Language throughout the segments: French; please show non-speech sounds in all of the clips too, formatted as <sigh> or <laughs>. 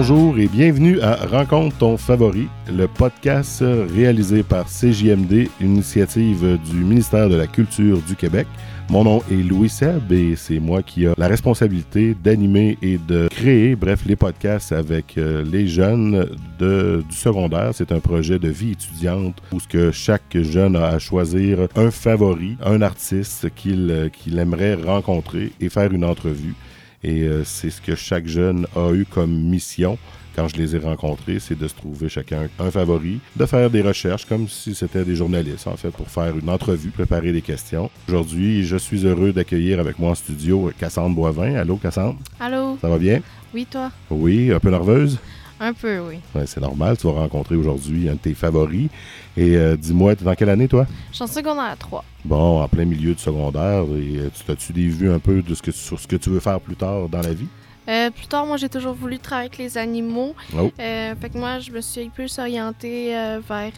bonjour et bienvenue à Rencontre ton favori, le podcast réalisé par CJMD, initiative du ministère de la Culture du Québec. Mon nom est Louis Seb et c'est moi qui ai la responsabilité d'animer et de créer, bref, les podcasts avec euh, les jeunes du secondaire. C'est un projet de vie étudiante où ce que chaque jeune a à choisir un favori, un artiste qu'il euh, qu'il aimerait rencontrer et faire une entrevue. Et euh, c'est ce que chaque jeune a eu comme mission quand je les ai rencontrés, c'est de se trouver chacun un favori, de faire des recherches comme si c'était des journalistes, en fait, pour faire une entrevue, préparer des questions. Aujourd'hui, je suis heureux d'accueillir avec moi en studio Cassandre Boivin. Allô, Cassandre? Allô? Ça va bien? Oui, toi? Oui, un peu nerveuse? Un peu, oui. Ouais, c'est normal, tu vas rencontrer aujourd'hui un de tes favoris. Et euh, dis-moi, tu es dans quelle année, toi? Je suis en secondaire 3. Bon, en plein milieu du secondaire. Et euh, tu as-tu des vues un peu de ce que, sur ce que tu veux faire plus tard dans la vie? Euh, plus tard, moi, j'ai toujours voulu travailler avec les animaux. Oh. Euh, fait que moi, je me suis plus orientée euh, vers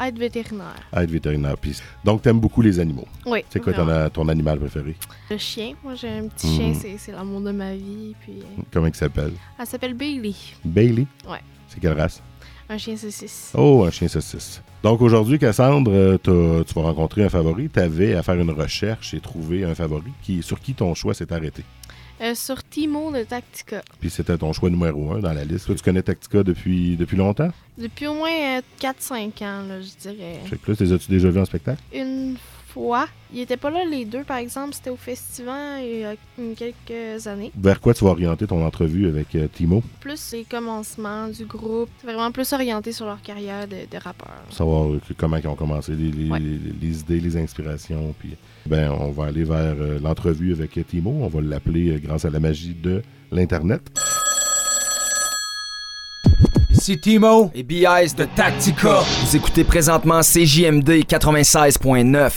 être vétérinaire. Être vétérinaire. Puis, donc, tu aimes beaucoup les animaux. Oui. C'est quoi ton, animal préféré? Le chien. Moi, j'ai un petit chien, c'est- c'est l'amour de ma vie. Puis, Comment il s'appelle? elle s'appelle Bailey. Bailey? Ouais. C'est quelle race? Un chien saucisse. Oh, un chien saucisse. Donc aujourd'hui, Cassandre, tu vas rencontrer un favori. Tu avais à faire une recherche et trouver un favori qui, sur qui ton choix s'est arrêté. Euh, sur Timo de Tactica. Puis c'était ton choix numéro un dans la liste. Toi, tu connais Tactica depuis, depuis longtemps? Depuis au moins euh, 4-5 ans, là, je dirais. Fait que là, les as-tu déjà vus en spectacle? Une fois. Ils étaient pas là les deux, par exemple. C'était au festival il y a quelques années. Vers quoi tu vas orienter ton entrevue avec euh, Timo? plus les commencements du groupe. Vraiment plus orienté sur leur carrière de, de rappeur. Savoir euh, que- comment ils ont commencé, les, les- Ouais. les- les idées, les inspirations. Puis, ben, on va aller vers euh, l'entrevue avec Timo. On va l'appeler euh, grâce à la magie de l'Internet. Ici Timo et BIS de Tactica. Vous écoutez présentement CJMD 96.9.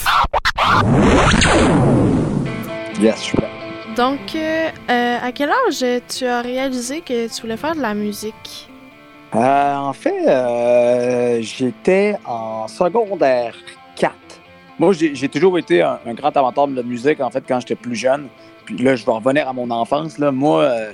Yes, je suis prêt. Donc, euh, euh, à quel âge tu as réalisé que tu voulais faire de la musique? Euh, en fait, euh, j'étais en secondaire 4. Moi, j'ai j'ai toujours été un, un grand amateur de la musique, en fait, quand j'étais plus jeune. Puis là, je vais revenir à mon enfance. Là. Moi, euh,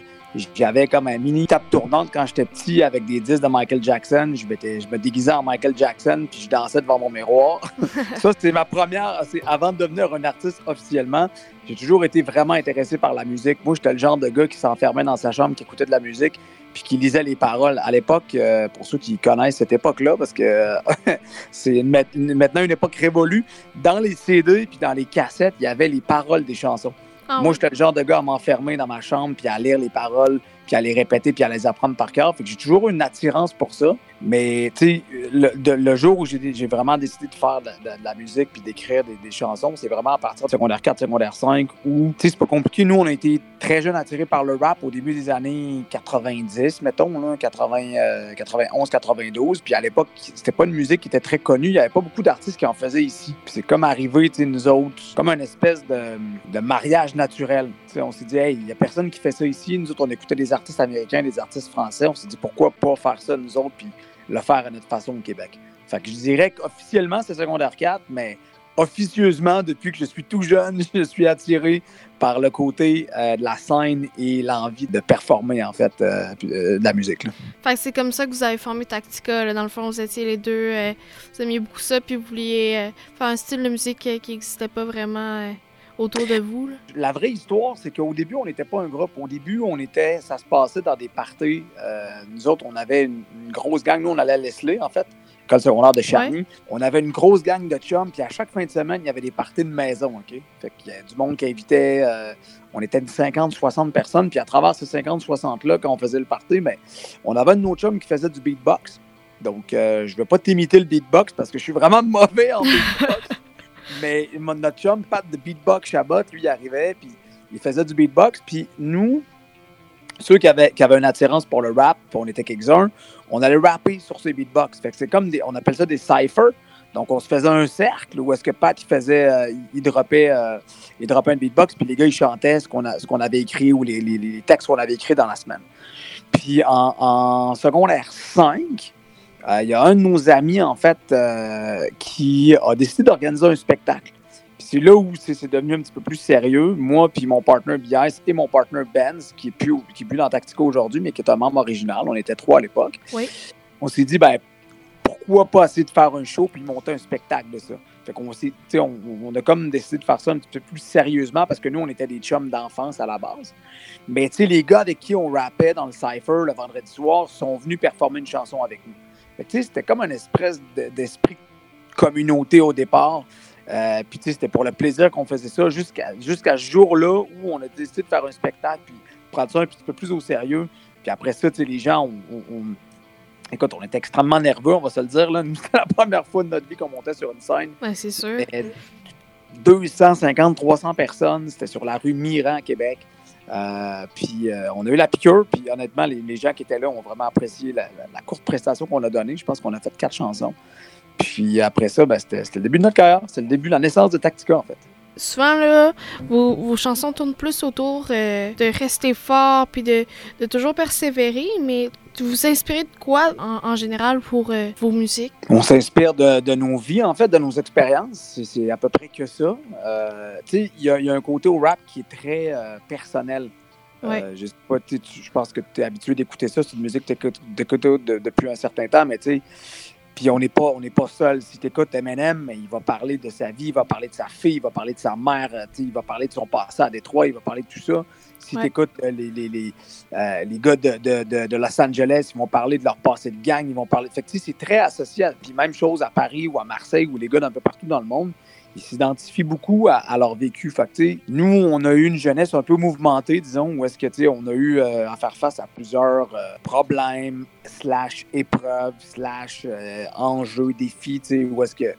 j'avais comme un mini tape tournante quand j'étais petit avec des disques de Michael Jackson. Je, me déguisais en Michael Jackson, puis je dansais devant mon miroir. <laughs> Ça, c'était ma première. c'est Avant de devenir un artiste officiellement, j'ai toujours été vraiment intéressé par la musique. Moi, j'étais le genre de gars qui s'enfermait dans sa chambre, qui écoutait de la musique, puis qui lisait les paroles. À l'époque, euh, pour ceux qui connaissent cette époque-là, parce que euh, <laughs> c'est maintenant une époque révolue, dans les CD puis dans les cassettes, il y avait les paroles des chansons. Ah Moi, j'étais le genre de gars à m'enfermer dans ma chambre, puis à lire les paroles, puis à les répéter, puis à les apprendre par cœur. Fait que j'ai toujours eu une attirance pour ça. Mais, tu sais, le, le jour où j'ai vraiment décidé de faire de, la musique, puis d'écrire des, chansons, c'est vraiment à partir de secondaire 4, secondaire 5, où, tu sais, c'est pas compliqué. Nous, on a été très jeunes attirés par le rap au début des années 90, mettons, là, 80, euh, 91, 92. Puis à l'époque, c'était pas une musique qui était très connue. Il y avait pas beaucoup d'artistes qui en faisaient ici. Puis c'est comme arrivé, tu sais, nous autres, comme une espèce de, de mariage naturel. Tu sais, on s'est dit, hey, il y a personne qui fait ça ici. Nous autres, on écoutait des artistes américains, des artistes français. On s'est dit, pourquoi pas faire ça, nous autres, puis le faire à notre façon au Québec. Fait que je dirais qu'officiellement, c'est secondaire 4, mais officieusement, depuis que je suis tout jeune, <laughs> je suis attiré par le côté euh, de la scène et l'envie de performer, en fait, euh, euh, de la musique. Fait que c'est comme ça que vous avez formé Tactica. Dans le fond, vous étiez les deux. vous aimiez beaucoup ça, puis vous vouliez faire un style de musique qui n'existait pas vraiment autour de vous. là? La vraie histoire, c'est qu'au début, on n'était pas un groupe. Au début, on était, ça se passait dans des parties. Euh, nous autres, on avait une, une grosse gang. Nous, on allait à Leslie, en fait, école secondaire de Charny. On avait une grosse gang de chums, puis à chaque fin de semaine, il y avait des parties de maison, OK? Fait qu'il y a du monde qui invitait. euh, on était une 50, 60 personnes, puis à travers ces 50, 60-là, quand on faisait le party, ben, on avait un de nos chums qui faisait du beatbox. Donc, euh, je ne vais pas t'imiter le beatbox parce que je suis vraiment mauvais en beatbox. <laughs> Mais notre chum, Pat de Beatbox Chabot, lui, il arrivait, puis il faisait du beatbox. Puis nous, ceux qui avaient, qui avaient une attirance pour le rap, puis on était quelques-uns, on allait rapper sur ces beatbox. Fait que c'est comme des, on appelle ça des cyphers. Donc, on se faisait un cercle où est-ce que Pat, il faisait, euh, il, droppait, euh, il un beatbox, puis les gars, ils chantaient ce qu'on, a, ce qu'on avait écrit ou les, les- textes qu'on avait écrits dans la semaine. Puis en, en secondaire 5, euh, il y a un de nos amis, en fait, euh, qui a décidé d'organiser un spectacle. C'est là où c'est devenu un petit peu plus sérieux. Moi, puis mon partner BIS et mon partner Benz, qui est plus, qui est plus dans Tactico aujourd'hui, mais qui est un membre original. On était trois à l'époque. Oui. On s'est dit, ben, pourquoi pas essayer de faire un show puis monter un spectacle de ça? Fait qu'on on, on, a comme décidé de faire ça un petit peu plus sérieusement parce que nous, on était des chums d'enfance à la base. Mais tu sais, les gars avec qui on rappait dans le Cypher le vendredi soir sont venus performer une chanson avec nous. C'était comme un espèce d'esprit communauté au départ. Euh, puis, c'était pour le plaisir qu'on faisait ça jusqu'à jusqu'à ce jour-là où on a décidé de faire un spectacle puis prendre ça un petit peu plus au sérieux. Puis après ça, les gens, on, écoute, on était extrêmement nerveux, on va se le dire. Là. <laughs> C'était la première fois de notre vie qu'on montait sur une scène. Ouais, c'est sûr. 250, 300 personnes. C'était sur la rue Miran à Québec. Euh, puis euh, on a eu la piqûre, puis honnêtement, les, gens qui étaient là ont vraiment apprécié la, courte prestation qu'on a donnée. Je pense qu'on a fait quatre chansons. Puis après ça, ben, c'était le début de notre carrière. C'était le début de la naissance de Tactica, en fait. Souvent, là, vos, vos chansons tournent plus autour euh, de rester fort puis de, de, toujours persévérer, mais vous vous inspirez de quoi en, en général pour euh, vos musiques? On s'inspire de, de, nos vies, en fait, de nos expériences. C'est à peu près que ça. Euh, tu sais, il y, y, a un côté au rap qui est très euh, personnel. Ouais. je, sais pas, je pense que tu es habitué d'écouter ça. C'est une musique que tu écoutes depuis un certain temps, mais tu sais, puis on n'est pas, on n'est pas seul. Si tu écoutes Eminem, il va parler de sa vie, il va parler de sa fille, il va parler de sa mère, il va parler de son passé à Détroit, il va parler de tout ça. Si Ouais. tu écoutes les, les, les, euh, les gars de, de, de, de Los Angeles, ils vont parler de leur passé de gang, ils vont parler. Fait que c'est très associé. À... Puis même chose à Paris ou à Marseille, où les gars d'un peu partout dans le monde, ils s'identifient beaucoup à, leur vécu. Nous, on a eu une jeunesse un peu mouvementée, disons, où est-ce que, on a eu euh, à faire face à plusieurs euh, problèmes, slash épreuves, slash euh, enjeux, défis, où est-ce que,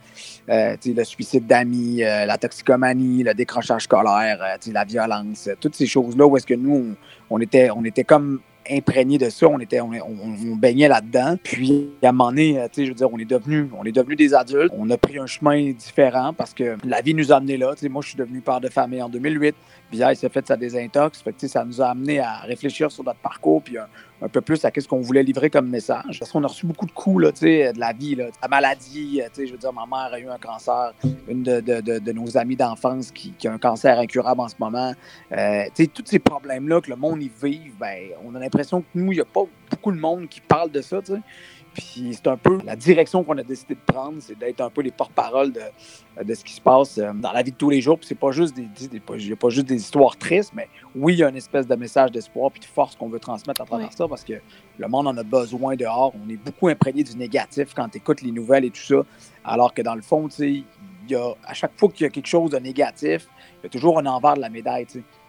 euh, le suicide d'amis, la toxicomanie, le décrochage scolaire, la violence, toutes ces choses-là, où est-ce que nous, on, était, on était comme imprégné de ça, on était, on, baignait là-dedans. Puis à un moment donné, sais, je veux dire, on est devenu, on est des adultes. On a pris un chemin différent parce que la vie nous a amené là. Tu sais, moi, je suis devenu père de famille en 2008. Puis il s'est fait sa désintox. Ça nous a amené à réfléchir sur notre parcours puis un peu plus à ce qu'on voulait livrer comme message. Parce qu'on a reçu beaucoup de coups là, de la vie, là, la maladie. Sais, je veux dire, ma mère a eu un cancer. Une de, de, de, de nos amies d'enfance qui, a un cancer incurable en ce moment. Euh, tous ces problèmes-là que le monde y vive, ben, on a l'impression que nous, il n'y a pas beaucoup de monde qui parle de ça, tu sais. Puis c'est un peu la direction qu'on a décidé de prendre, c'est d'être un peu les porte-parole de, de ce qui se passe euh, dans la vie de tous les jours. Puis c'est pas juste des, des, des pas juste des histoires tristes, mais oui, il y a une espèce de message d'espoir puis de force qu'on veut transmettre à travers oui. ça parce que le monde en a besoin dehors. On est beaucoup imprégné du négatif quand tu écoutes les nouvelles et tout ça. Alors que dans le fond, tu sais, il y a, à chaque fois qu'il y a quelque chose de négatif, il y a toujours un envers de la médaille.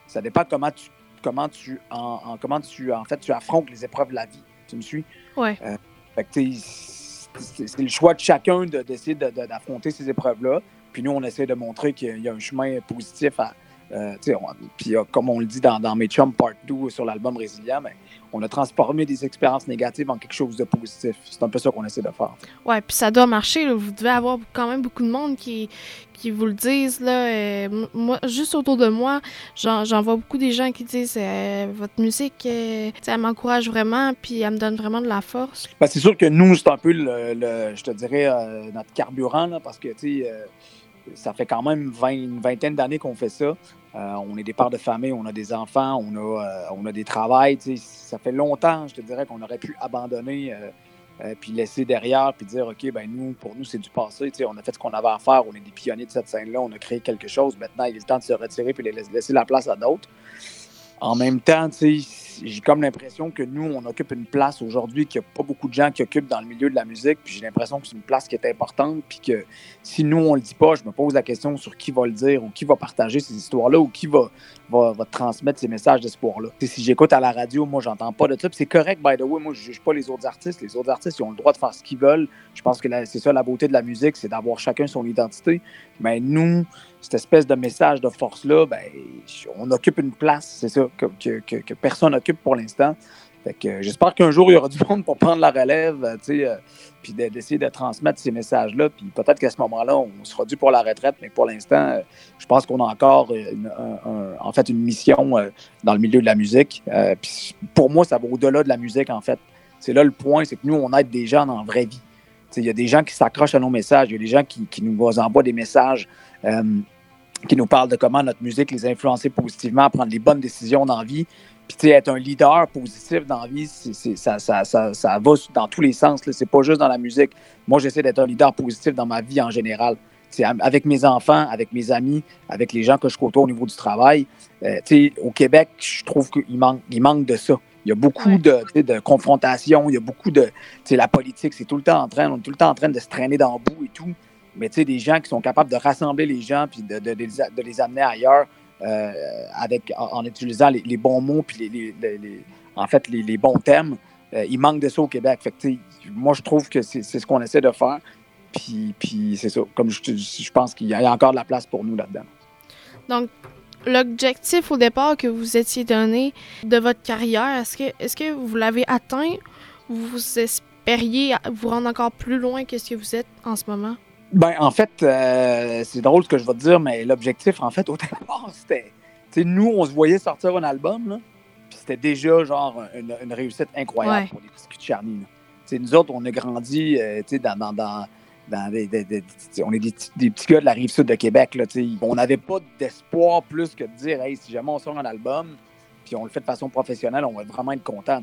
Ça dépend comment tu comment tu en, en, comment tu en fait tu affrontes les épreuves de la vie. Tu me suis? Ouais. Euh, c'est le choix de chacun d'essayer de, d'affronter ces épreuves-là. Puis nous, on essaie de montrer qu'il y a un chemin positif à. Euh, puis euh, comme on le dit dans, dans mes chums Part 2 sur l'album Résilient, mais on a transformé des expériences négatives en quelque chose de positif. C'est un peu ça qu'on essaie de faire. Ouais, puis ça doit marcher. Là. Vous devez avoir quand même beaucoup de monde qui, qui vous le disent. Là. Euh, moi, juste autour de moi, j'en vois beaucoup des gens qui disent euh, votre musique, euh, elle m'encourage vraiment, puis elle me donne vraiment de la force. Ben, c'est sûr que nous, c'est un peu, le, le, je te dirais, notre carburant, là, parce que, tu sais, ça fait quand même 20, une vingtaine d'années qu'on fait ça. Euh, on est des pères de famille, on a des enfants, on a, euh, on a des travails. Ça fait longtemps, je te dirais, qu'on aurait pu abandonner euh, puis laisser derrière, puis dire, OK, ben nous, pour nous, c'est du passé. On a fait ce qu'on avait à faire, on est des pionniers de cette scène-là, on a créé quelque chose. Maintenant, il est le temps de se retirer puis de laisser la place à d'autres. En même temps, j'ai comme l'impression que nous, on occupe une place aujourd'hui qu'il n'y a pas beaucoup de gens qui occupent dans le milieu de la musique. Puis j'ai l'impression que c'est une place qui est importante. Puis que si nous, on le dit pas, je me pose la question sur qui va le dire ou qui va partager ces histoires-là ou qui va, va, va, transmettre ces messages d'espoir-là. Si j'écoute à la radio, moi, j'entends pas de ça. C'est correct, by the way. Moi, je juge pas les autres artistes. Les autres artistes, ils ont le droit de faire ce qu'ils veulent. Je pense que c'est ça la beauté de la musique, c'est d'avoir chacun son identité. Mais nous, cette espèce de message de force-là, ben, on occupe une place, c'est ça, que, que, personne n'occupe pour l'instant. Que j'espère qu'un jour, il y aura du <laughs> monde pour prendre la relève, sais, euh, puis d'essayer de, transmettre ces messages-là. Puis peut-être qu'à ce moment-là, on sera dû pour la retraite, mais pour l'instant, euh, je pense qu'on a encore une, un, un, en fait une mission euh, dans le milieu de la musique. Euh, pour moi, ça va au-delà de la musique, en fait. C'est là le point, c'est que nous, on aide des gens dans la vraie vie. Il y a des gens qui s'accrochent à nos messages, il y a des gens qui nous envoient des messages. Euh, qui nous parlent de comment notre musique les a influencés positivement à prendre les bonnes décisions dans la vie. Puis, tu sais, être un leader positif dans la vie, c'est, ça, ça, ça, ça, va dans tous les sens. C'est pas juste dans la musique. Moi, j'essaie d'être un leader positif dans ma vie en général. C'est avec mes enfants, avec mes amis, avec les gens que je côtoie au niveau du travail. Euh, au Québec, je trouve qu'il manque, il manque de ça. Il y a beaucoup de, de confrontations, il y a beaucoup de. La politique, c'est tout le temps en train, on est tout le temps en train de se traîner dans le bout et tout. Mais des gens qui sont capables de rassembler les gens puis de, les amener ailleurs euh, avec, en, utilisant les, bons mots puis en fait les, bons thèmes. Euh, il manque de ça au Québec. Fait moi, je trouve que c'est ce qu'on essaie de faire. Puis, puis c'est ça. Comme je, je pense qu'il y a encore de la place pour nous là-dedans. Donc, l'objectif au départ que vous étiez donné de votre carrière, est-ce que, est que vous l'avez atteint? Ou vous espériez vous rendre encore plus loin que ce que vous êtes en ce moment? Ben, en fait, euh, c'est drôle ce que je vais te dire, mais l'objectif, en fait, au départ, <laughs> c'était. nous, on se voyait sortir un album, là, puis c'était déjà, genre, une, réussite incroyable pour les petits de Charny. Nous autres, on a grandi, euh, dans, dans on est des, petits gars de la rive sud de Québec. Là, on n'avait pas d'espoir plus que de dire hey, si jamais on sort un album, puis on le fait de façon professionnelle, on va vraiment être content.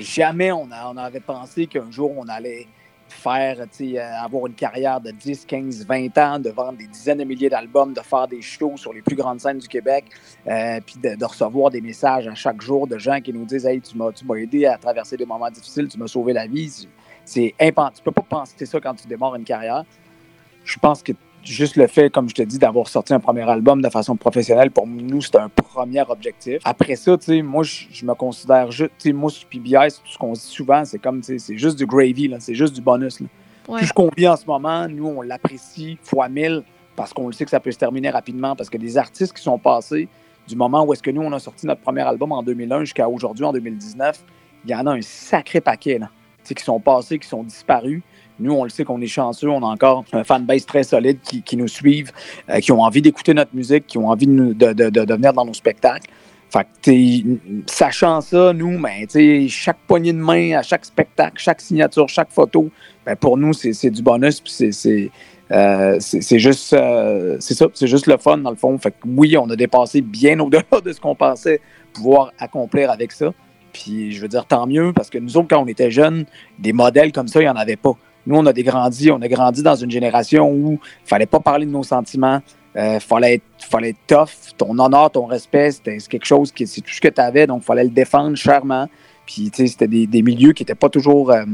Jamais on, on avait pensé qu'un jour on allait faire, euh, avoir une carrière de 10, 15, 20 ans, de vendre des dizaines de milliers d'albums, de faire des shows sur les plus grandes scènes du Québec, euh, puis de, recevoir des messages à chaque jour de gens qui nous disent Hey, tu m'as aidé à traverser des moments difficiles, tu m'as sauvé la vie. C'est impensable. Tu peux pas penser ça quand tu démarres une carrière. Je pense que juste le fait, comme je te dis, d'avoir sorti un premier album de façon professionnelle, pour nous, c'est un premier objectif. Après ça, tu sais, moi, je, me considère juste, tu sais, moi, PBI, c'est tout ce qu'on dit souvent, c'est comme, tu sais, c'est juste du gravy, c'est juste du bonus. Là. Tout ce qu'on vit en ce moment, nous, on l'apprécie fois mille parce qu'on le sait que ça peut se terminer rapidement, parce que des artistes qui sont passés du moment où est-ce que nous, on a sorti notre premier album en 2001 jusqu'à aujourd'hui, en 2019, il y en a un sacré paquet, là qui sont passés, qui sont disparus. Nous, on le sait qu'on est chanceux, on a encore un fanbase très solide qui, nous suivent, euh, qui ont envie d'écouter notre musique, qui ont envie de, de, venir dans nos spectacles. Fait que, sachant ça, nous, ben, chaque poignée de main à chaque spectacle, chaque signature, chaque photo, ben, pour nous, c'est du bonus. c'est euh, juste, euh, c'est ça, c'est juste le fun dans le fond. Fait que oui, on a dépassé bien <laughs> au-delà de ce qu'on pensait pouvoir accomplir avec ça. Puis je veux dire, tant mieux, parce que nous autres, quand on était jeunes, des modèles comme ça, il n'y en avait pas. Nous, on a grandi, on a grandi dans une génération où il fallait pas parler de nos sentiments, il euh, fallait, être, fallait être tough, ton honneur, ton respect, c'était quelque chose qui, c'est tout ce que tu avais, donc il fallait le défendre chèrement. Puis, tu sais, c'était des, milieux qui n'étaient pas toujours... Euh,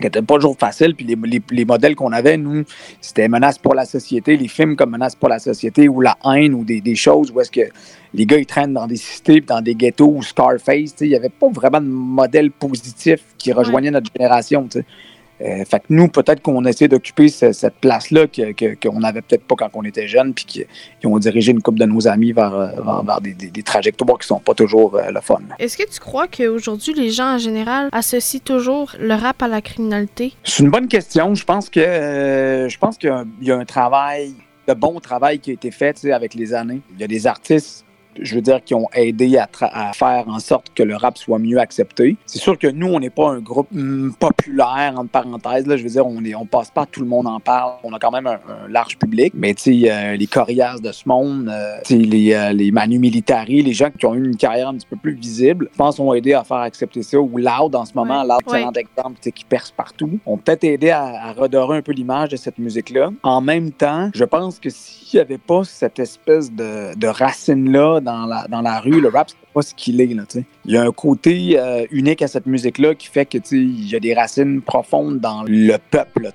qui pas toujours facile. Puis les, les, modèles qu'on avait, nous, c'était menace pour la société, les films comme menace pour la société ou la haine ou des, des choses où est-ce que les gars ils traînent dans des cités, dans des ghettos ou Scarface. Il n'y avait pas vraiment de modèle positif qui rejoignait notre génération. Euh, fait que nous, peut-être qu'on essaie d'occuper cette place-là qu'on n'avait peut-être pas quand on était jeune, puis qui ont dirigé une couple de nos amis vers, euh, des, trajectoires qui sont pas toujours euh, le fun. Est-ce que tu crois qu'aujourd'hui, les gens en général associent toujours le rap à la criminalité? C'est une bonne question. Je pense que je pense qu'il y, a un travail, de bon travail qui a été fait avec les années. Il y a des artistes je veux dire, qui ont aidé à, faire en sorte que le rap soit mieux accepté. C'est sûr que nous, on n'est pas un groupe mm, populaire, entre parenthèses. Là, je veux dire, on est, on passe pas, tout le monde en parle. On a quand même un, large public. Mais tu sais, euh, les Corias de ce monde, euh, les, euh, les Manu Militari, les gens qui ont eu une carrière un petit peu plus visible, je pense, ont aidé à faire accepter ça. Ou Loud, en ce moment, Loud, c'est un exemple qui perce partout. ont peut-être aidé à, redorer un peu l'image de cette musique-là. En même temps, je pense que s'il n'y avait pas cette espèce de, de racine-là dans la, dans la rue, le rap, c'est pas ce qu'il est. Là, il y a un côté euh, unique à cette musique-là qui fait que il y a des racines profondes dans le peuple.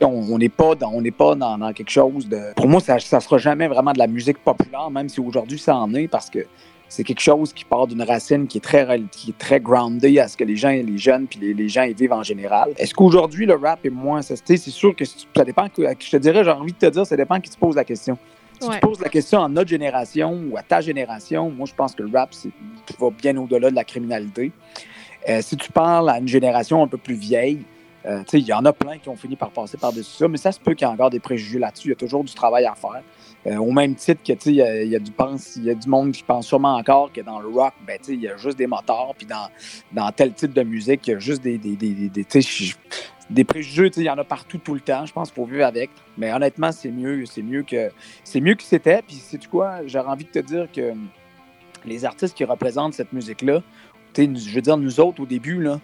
on n'est pas, dans, on pas dans, quelque chose de. Pour moi, ça ne sera jamais vraiment de la musique populaire, même si aujourd'hui ça en est, parce que c'est quelque chose qui part d'une racine qui est très qui est très groundée à ce que les gens, les jeunes puis les, gens y vivent en général. Est-ce qu'aujourd'hui le rap est moins c'est sûr que ça dépend je te dirais j'ai envie de te dire ça dépend qui te pose la question. Si tu poses la question à notre génération ou à ta génération, moi, je pense que le rap va bien au-delà de la criminalité. Euh, si tu parles à une génération un peu plus vieille, euh, il y en a plein qui ont fini par passer par-dessus ça, mais ça se peut qu'il y ait encore des préjugés là-dessus. Il y a toujours du travail à faire. Euh, au même titre que il y, a, y, a du y a du monde qui pense sûrement encore que dans le rock, ben, il y a juste des moteurs, puis dans, dans tel type de musique, il y a juste des. des, des, des des préjugés, il y en a partout tout le temps. Je pense qu'il faut vivre avec. Mais honnêtement, c'est mieux, c'est mieux que c'est mieux que c'était. Puis c'est quoi, j'aurais envie de te dire que les artistes qui représentent cette musique-là, je veux dire, nous autres, au début, là,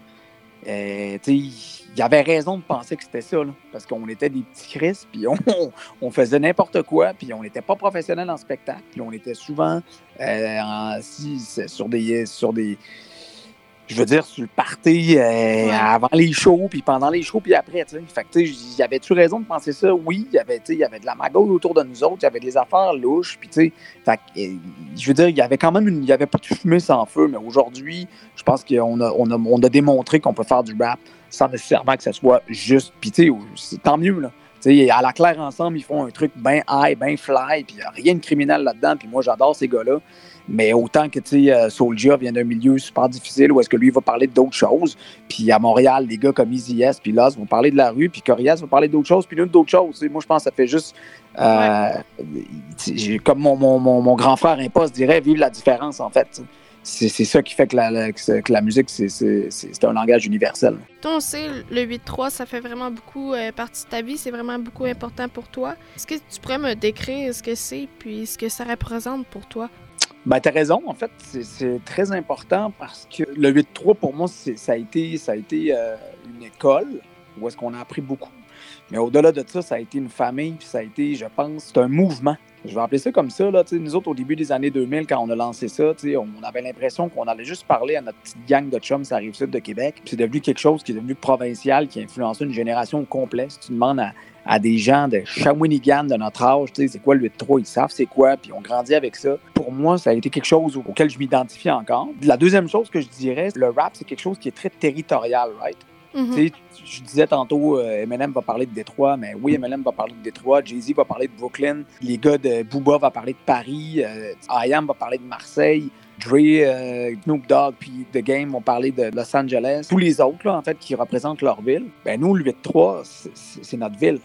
euh, il y avait raison de penser que c'était ça, parce qu'on était des petits Chris, puis on, <laughs> on, faisait n'importe quoi, puis on n'était pas professionnels en spectacle, puis on était souvent euh, assis sur des, sur des, je veux dire, sur le party euh, avant les shows, puis pendant les shows, puis après, tu sais. Fait que, tu sais, avait-tu raison de penser ça? Oui, il y avait, tu sais, il y avait de la magouille autour de nous autres, il y avait des affaires louches, puis tu sais, fait euh, je veux dire, il y avait quand même une, il y avait pas de fumée sans feu, mais aujourd'hui, je pense qu'on a, on a, on a démontré qu'on peut faire du rap sans nécessairement que ça soit juste, puis tu sais, tant mieux, là. À la claire ensemble, ils font un truc bien high, bien fly, puis il n'y a rien de criminel là-dedans, puis moi j'adore ces gars-là. Mais autant que, euh, Soulja vient d'un milieu super difficile où est-ce que lui va parler d'autres choses. Puis à Montréal, les gars comme Easy S puis Lost vont parler de la rue, puis Corias va parler d'autres choses, puis l'une d'autres choses. moi, je pense que ça fait juste. Euh, comme mon, mon, mon, grand frère Impost dirait, vivre la différence, en fait. C'est ça qui fait que la, que la musique, c'est un langage universel. On sait, le 8-3, ça fait vraiment beaucoup euh, partie de ta vie, c'est vraiment beaucoup important pour toi. Est-ce que tu pourrais me décrire ce que c'est, puis ce que ça représente pour toi? Ben, tu as raison. En fait, c'est très important parce que le 8-3, pour moi, ça a été, ça a été euh, une école où est-ce qu'on a appris beaucoup. Mais au-delà de ça, ça a été une famille, puis ça a été, je pense, c'est un mouvement. Je vais appeler ça comme ça. Là, nous autres, au début des années 2000, quand on a lancé ça, on avait l'impression qu'on allait juste parler à notre petite gang de chums, ça arrive sud de Québec. c'est devenu quelque chose qui est devenu provincial, qui a influencé une génération complète. Si tu demandes à, des gens de Shawinigan de notre âge, c'est quoi le 8-3, ils savent c'est quoi, puis on grandit avec ça. Pour moi, ça a été quelque chose auquel je m'identifie encore. La deuxième chose que je dirais, le rap, c'est quelque chose qui est très territorial, right? Mm-hmm. Je disais tantôt, euh, Eminem va parler de Détroit, mais oui, Eminem va parler de Détroit, Jay-Z va parler de Brooklyn, les gars de Booba va parler de Paris, euh, IAM va parler de Marseille, Dre, euh, Snoop Dogg, puis The Game vont parler de Los Angeles. Tous les autres, là, en fait, qui représentent leur ville. Ben nous, le 8-3, c'est notre ville.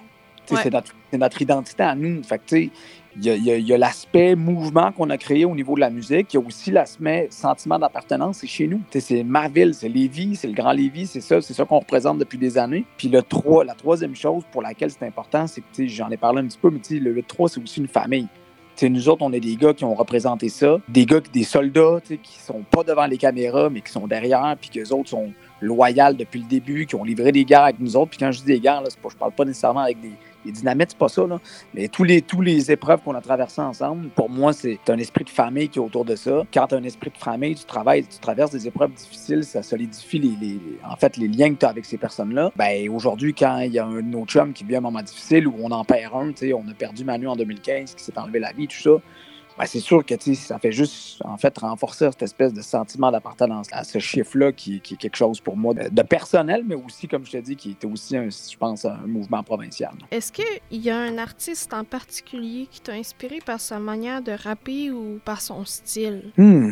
C'est notre, identité à nous. Fait il y a, l'aspect mouvement qu'on a créé au niveau de la musique. Il y a aussi l'aspect sentiment d'appartenance, c'est chez nous. C'est ma ville, c'est Lévis, c'est le Grand Lévis, c'est ça, c'est ça qu'on représente depuis des années. Puis le 3, la troisième chose pour laquelle c'est important, c'est que j'en ai parlé un petit peu, mais le 8-3, c'est aussi une famille. nous autres, on est des gars qui ont représenté ça, des gars, des soldats qui sont pas devant les caméras, mais qui sont derrière, puis que les autres sont loyaux depuis le début, qui ont livré des guerres avec nous autres. Puis quand je dis des guerres, là, pas, je parle pas nécessairement avec des, les dynamites, c'est pas ça, là. Mais tous les, tous les épreuves qu'on a traversées ensemble, pour moi, c'est un esprit de famille qui est autour de ça. Quand tu as un esprit de famille, tu travailles, tu traverses des épreuves difficiles, ça solidifie les, en fait, les liens que tu as avec ces personnes-là. Ben, aujourd'hui, quand il y a un nos chums qui vit un moment difficile où on en perd un, on a perdu Manu en 2015, qui s'est enlevé la vie, tout ça, ben, c'est sûr que ça fait juste en fait renforcer cette espèce de sentiment d'appartenance à ce chiffre-là qui, est quelque chose pour moi de, personnel, mais aussi, comme je te dis, qui était aussi, je pense, un mouvement provincial. Est-ce qu'il y a un artiste en particulier qui t'a inspiré par sa manière de rapper ou par son style? Hmm.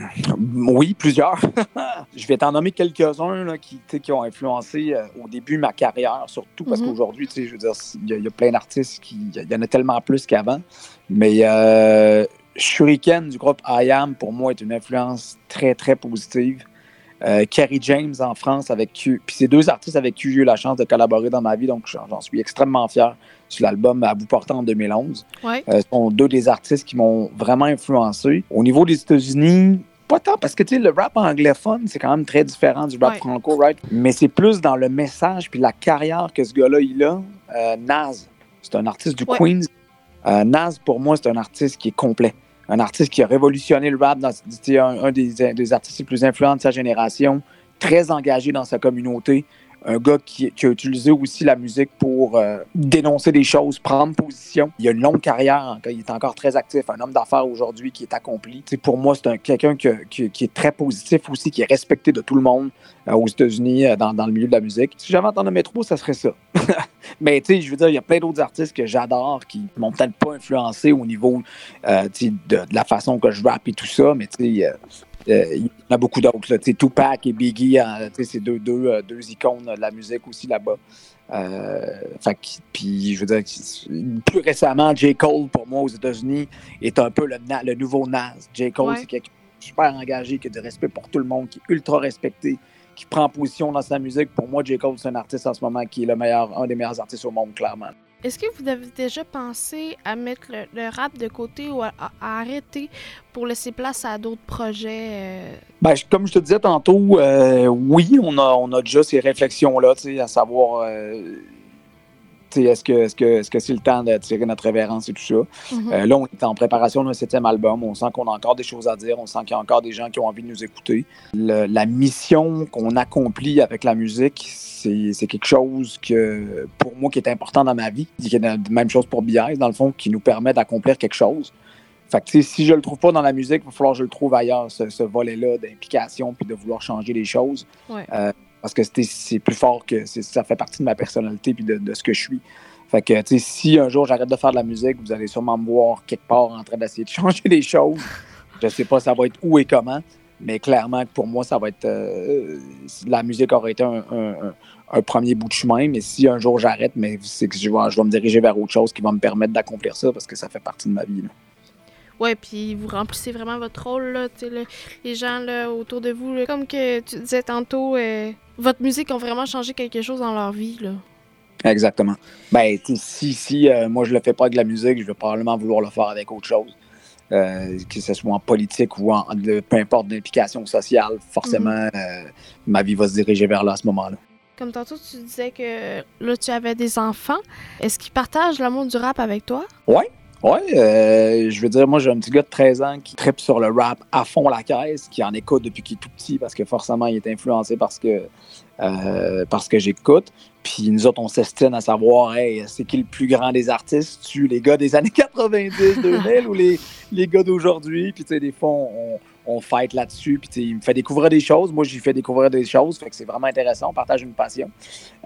Oui, plusieurs. <laughs> je vais t'en nommer quelques-uns qui, qui ont influencé euh, au début ma carrière, surtout parce mm-hmm. qu'aujourd'hui, je veux dire, il y, a plein d'artistes qui. Il y en a tellement plus qu'avant. Mais euh, Shuriken du groupe I Am, pour moi, est une influence très, très positive. Euh, Kerry James en France avec Q. Puis c'est deux artistes avec qui j'ai eu la chance de collaborer dans ma vie, donc j'en suis extrêmement fier sur l'album À bout portant en 2011. Ouais. Euh, ce sont deux des artistes qui m'ont vraiment influencé. Au niveau des États-Unis, pas tant, parce que tu sais, le rap anglophone, c'est quand même très différent du rap franco, right? Mais c'est plus dans le message puis la carrière que ce gars-là, il a. Euh, Naz, c'est un artiste du Queens. Euh, Naz, pour moi, c'est un artiste qui est complet un artiste qui a révolutionné le rap, dans, un, un des, artistes les plus influents de sa génération, très engagé dans sa communauté, un gars qui, a utilisé aussi la musique pour euh, dénoncer des choses, prendre position. Il a une longue carrière, il est encore très actif, un homme d'affaires aujourd'hui qui est accompli. pour moi, c'est quelqu'un qui, est très positif aussi, qui est respecté de tout le monde euh, aux États-Unis euh, dans, le milieu de la musique. Si j'avais entendu métro, ça serait ça. <laughs> Mais tu sais, je veux dire, il y a plein d'autres artistes que j'adore qui m'ont peut-être pas influencé au niveau de, la façon que je rappe et tout ça, mais tu sais, il y en a beaucoup d'autres. Tupac et Biggie, hein, c'est deux, deux, euh, deux, icônes de la musique aussi là-bas. Euh, puis, je veux dire, plus récemment, J. Cole, pour moi, aux États-Unis, est un peu le, le nouveau Nas. J. Cole, c'est quelqu'un super engagé, qui a du respect pour tout le monde, qui est ultra respecté, qui prend position dans sa musique. Pour moi, J. Cole, c'est un artiste en ce moment qui est le meilleur, un des meilleurs artistes au monde, clairement. Est-ce que vous avez déjà pensé à mettre le, rap de côté ou à, arrêter pour laisser place à d'autres projets? Euh? Ben, comme je te disais tantôt, euh, oui, on a, on a déjà ces réflexions-là, à savoir euh, est-ce que c'est -ce que, c'est le temps de tirer notre révérence et tout ça? Mm-hmm. là, on est en préparation d'un septième album. On sent qu'on a encore des choses à dire. On sent qu'il y a encore des gens qui ont envie de nous écouter. la mission qu'on accomplit avec la musique, c'est quelque chose que, pour moi, qui est important dans ma vie. C'est la même chose pour BIS, dans le fond, qui nous permet d'accomplir quelque chose. Fait que, si je le trouve pas dans la musique, il va falloir que je le trouve ailleurs, ce, volet-là d'implication, puis de vouloir changer les choses. Euh, parce que c'est plus fort que ça fait partie de ma personnalité puis de, ce que je suis. Fait que, si un jour j'arrête de faire de la musique, vous allez sûrement me voir quelque part en train d'essayer de <laughs> changer les choses. Je sais pas ça va être où et comment, mais clairement, pour moi, ça va être. Euh, la musique aurait été un, premier bout de chemin, mais si un jour j'arrête, mais c'est que je vais, je me diriger vers autre chose qui va me permettre d'accomplir ça parce que ça fait partie de ma vie. Ouais, puis vous remplissez vraiment votre rôle, là, les gens là, autour de vous. comme que tu disais tantôt, euh, votre musique a vraiment changé quelque chose dans leur vie. Là. Exactement. Ben, si, si euh, moi je le fais pas avec la musique, je vais probablement vouloir le faire avec autre chose. Euh, que ce soit en politique ou en peu importe d'implication sociale, forcément, mhm. euh, ma vie va se diriger vers là à ce moment-là. Comme tantôt, tu disais que là, tu avais des enfants. Est-ce qu'ils partagent l'amour du rap avec toi? Oui, oui, euh, je veux dire, moi, j'ai un petit gars de 13 ans qui tripe sur le rap à fond la caisse, qui en écoute depuis qu'il est tout petit parce que forcément, il est influencé parce que, parce que j'écoute. Puis nous autres, on s'estime à savoir, hey, c'est qui le plus grand des artistes? Tu les gars des années 90, 2000 <laughs> ou les, les gars d'aujourd'hui? Puis tu sais, des fois, on, on fight là-dessus. Puis il me fait découvrir des choses. Moi, j'ai fait découvrir des choses. Fait que c'est vraiment intéressant. On partage une passion.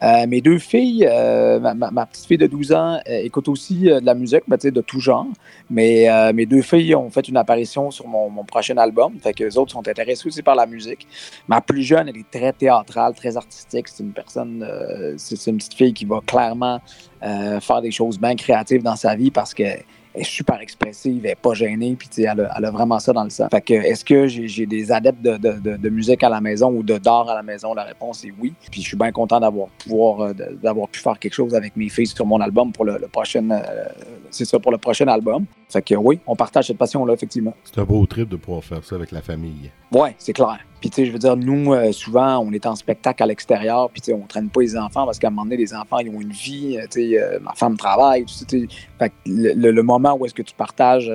Euh, mes deux filles, euh, ma, petite fille de 12 ans euh, écoute aussi de la musique, ben, de tout genre. Mais mes deux filles ont fait une apparition sur mon, prochain album. Fait que les autres sont intéressés aussi par la musique. Ma plus jeune, elle est très théâtrale, très artistique. C'est une personne, c'est une petite fille qui va clairement faire des choses bien créatives dans sa vie parce que est super expressive, elle n'est pas gênée, puis elle a, elle a, vraiment ça dans le sang. Fait que, est-ce que j'ai des adeptes de, musique à la maison ou de d'art à la maison? La réponse est oui. Puis je suis bien content d'avoir pouvoir euh, d'avoir pu faire quelque chose avec mes filles sur mon album pour le, prochain, euh, c'est ça, pour le prochain album. Fait que oui, on partage cette passion-là, effectivement. C'est un beau trip de pouvoir faire ça avec la famille. Oui, c'est clair. Puis, tu sais, je veux dire, nous, euh, souvent, on est en spectacle à l'extérieur, puis, tu sais, on traîne pas les enfants parce qu'à un moment donné, les enfants, ils ont une vie, euh, tu sais, euh, ma femme travaille, tu sais. Fait que le, moment où est-ce que tu partages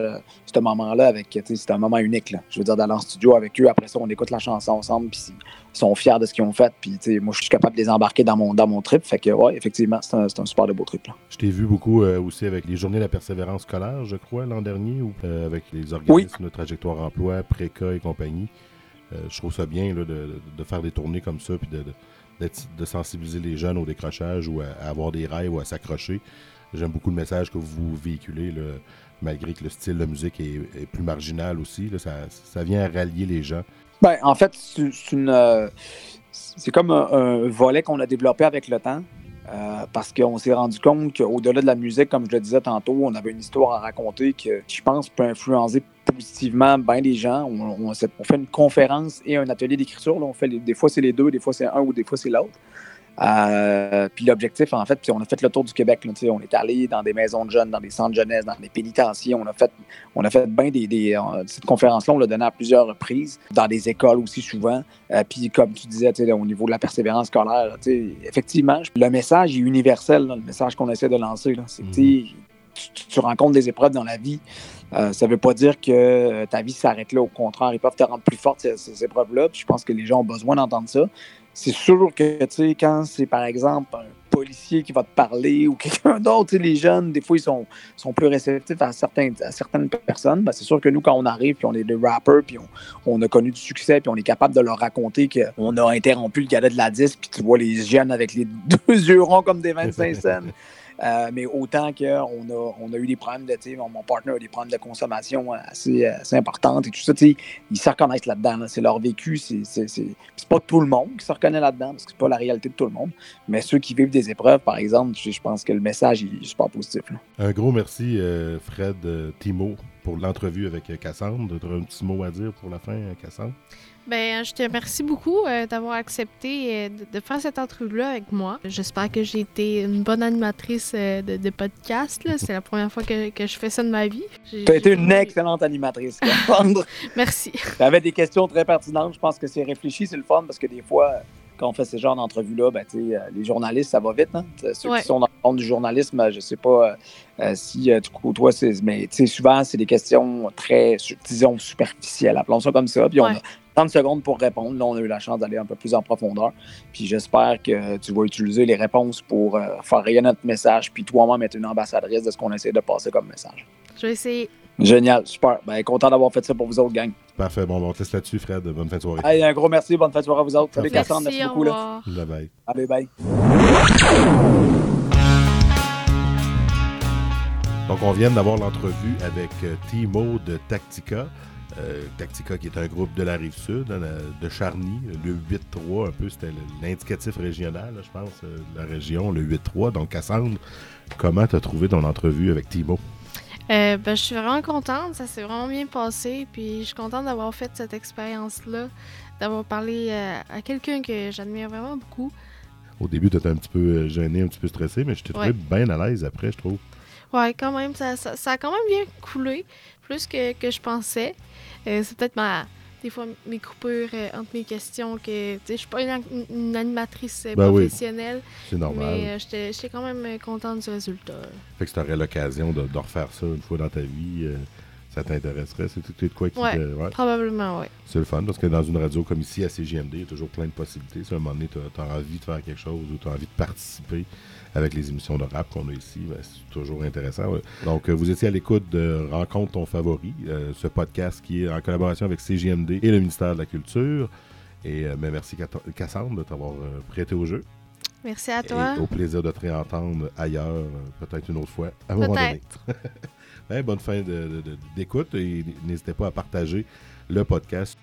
ce moment-là avec, c'est un moment unique, là. Je veux dire, d'aller en studio avec eux, après ça, on écoute la chanson ensemble, puis ils sont fiers de ce qu'ils ont fait, puis, moi, je suis capable de les embarquer dans mon, dans mon trip. Fait que, ouais, effectivement, c'est un, un, super de beau trip, là. Je t'ai vu beaucoup aussi avec les Journées de la persévérance scolaire, je crois, l'an dernier, ou avec les organismes de trajectoire emploi, Préca et compagnie. Euh, je trouve ça bien de, faire des tournées comme ça, puis de, sensibiliser les jeunes au décrochage ou à, avoir des rêves ou à s'accrocher. J'aime beaucoup le message que vous véhiculez, malgré que le style de musique est, plus marginal aussi. ça, vient à rallier les gens. Ben, en fait, c'est. Euh, comme un, volet qu'on a développé avec le temps. Euh, parce qu'on s'est rendu compte qu'au-delà de la musique, comme je le disais tantôt, on avait une histoire à raconter que je pense peut influencer positivement bien des gens. On, fait une conférence et un atelier d'écriture. Des fois c'est les deux, des fois c'est un ou des fois c'est l'autre. Euh, puis l'objectif, en fait, puis on a fait le tour du Québec. on est allé dans des maisons de jeunes, dans des centres de jeunesse, dans des pénitenciers. On a fait, on a fait bien des, euh, cette conférence-là, on l'a donnée à plusieurs reprises, dans des écoles aussi souvent. Euh, puis comme tu disais, au niveau de la persévérance scolaire, effectivement, le message est universel, le message qu'on essaie de lancer. C'est que mhm. tu, rencontres des épreuves dans la vie. ça ne veut pas dire que ta vie s'arrête là. Au contraire, ils peuvent te rendre plus forte ces, ces épreuves-là. je pense que les gens ont besoin d'entendre ça c'est sûr que, tu sais, quand c'est par exemple un policier qui va te parler ou <laughs> quelqu'un d'autre, les jeunes, des fois, ils sont, sont plus réceptifs à, certains, à certaines personnes. Ben, c'est sûr que nous, quand on arrive, puis on est des rappers, puis on, a connu du succès, puis on est capable de leur raconter qu'on a interrompu le galet de la disque, puis tu vois les jeunes avec les <laughs> deux yeux ronds comme des <laughs> 25 cents. Euh, mais autant qu'on a, on a eu des problèmes de, mon, partner a des problèmes de consommation assez, assez importantes et tout ça, ils se reconnaissent là-dedans. C'est leur vécu. C'est, pas tout le monde qui se reconnaît là-dedans, parce que c'est pas la réalité de tout le monde. Mais ceux qui vivent des épreuves, par exemple, je, pense que le message est super positif. Un gros merci, euh, Fred, euh, Timo, pour l'entrevue avec Cassandre. Tu un petit mot à dire pour la fin, Cassandre? Ben, je te remercie beaucoup euh, d'avoir accepté euh, de, faire cette entrevue-là avec moi. J'espère que j'ai été une bonne animatrice euh, de, podcast. C'est la première fois que, que, je fais ça de ma vie. Tu as été une excellente animatrice, <laughs> Merci. Tu avais des questions très pertinentes. Je pense que c'est réfléchi, c'est le fun parce que des fois, quand on fait ce genre d'entrevue-là, ben, les journalistes, ça va vite. Hein? Ceux qui sont dans le monde du journalisme, je ne sais pas si tu côtoies, mais souvent, c'est des questions très, disons, superficielles. Appelons ça comme ça. Puis on a 30 secondes pour répondre. Là, on a eu la chance d'aller un peu plus en profondeur. Puis j'espère que tu vas utiliser les réponses pour euh, faire rayonner notre message, puis toi-même être une ambassadrice de ce qu'on essaie de passer comme message. Je vais essayer. Génial, super. Ben, content d'avoir fait ça pour vous autres, gang. Parfait. Bon, on teste là-dessus, Fred. Bonne fin de soirée. Allez, un gros merci. Bonne fin de soirée à vous autres. Salut, Cassandre. Merci beaucoup. Là. Bye bye. Allez, bye. Donc, on vient d'avoir l'entrevue avec euh, Timo de Tactica. Euh, Tactica, qui est un groupe de la rive sud, hein, de Charny, le 8-3, un peu, c'était l'indicatif régional, je pense, euh, de la région, le 8-3. Donc, Cassandre, comment tu as trouvé ton entrevue avec Timo? Euh, ben, je suis vraiment contente, ça s'est vraiment bien passé, puis je suis contente d'avoir fait cette expérience-là, d'avoir parlé à quelqu'un que j'admire vraiment beaucoup. Au début, tu étais un petit peu gêné, un petit peu stressé, mais je t'ai trouvé bien à l'aise après, je trouve. Ouais, quand même, ça, ça, a quand même bien coulé, plus que, que je pensais. Euh, c'est peut-être ma des fois mes coupures euh, entre mes questions que je suis pas une, animatrice euh, ben professionnelle. c'est normal. Mais j'étais quand même contente du résultat. Fait que tu aurais l'occasion de, refaire ça une fois dans ta vie, ça t'intéresserait? C'est tout de quoi qui ouais, Probablement, oui. C'est le fun parce que dans une radio comme ici à CGMD, il y a toujours plein de possibilités. Si à un moment donné, tu as, envie de faire quelque chose ou tu as envie de participer, avec les émissions de rap qu'on a ici. Ben, c'est toujours intéressant. Donc, euh, vous étiez à l'écoute de Rencontre ton favori, euh, ce podcast qui est en collaboration avec CGMD et le ministère de la Culture. Et euh, ben, merci Cassandre de t'avoir prêté au jeu. Merci à toi. au plaisir de te réentendre ailleurs, peut-être une autre fois, à un moment donné. <laughs> Hein, bonne fin d'écoute et n'hésitez pas à partager le podcast.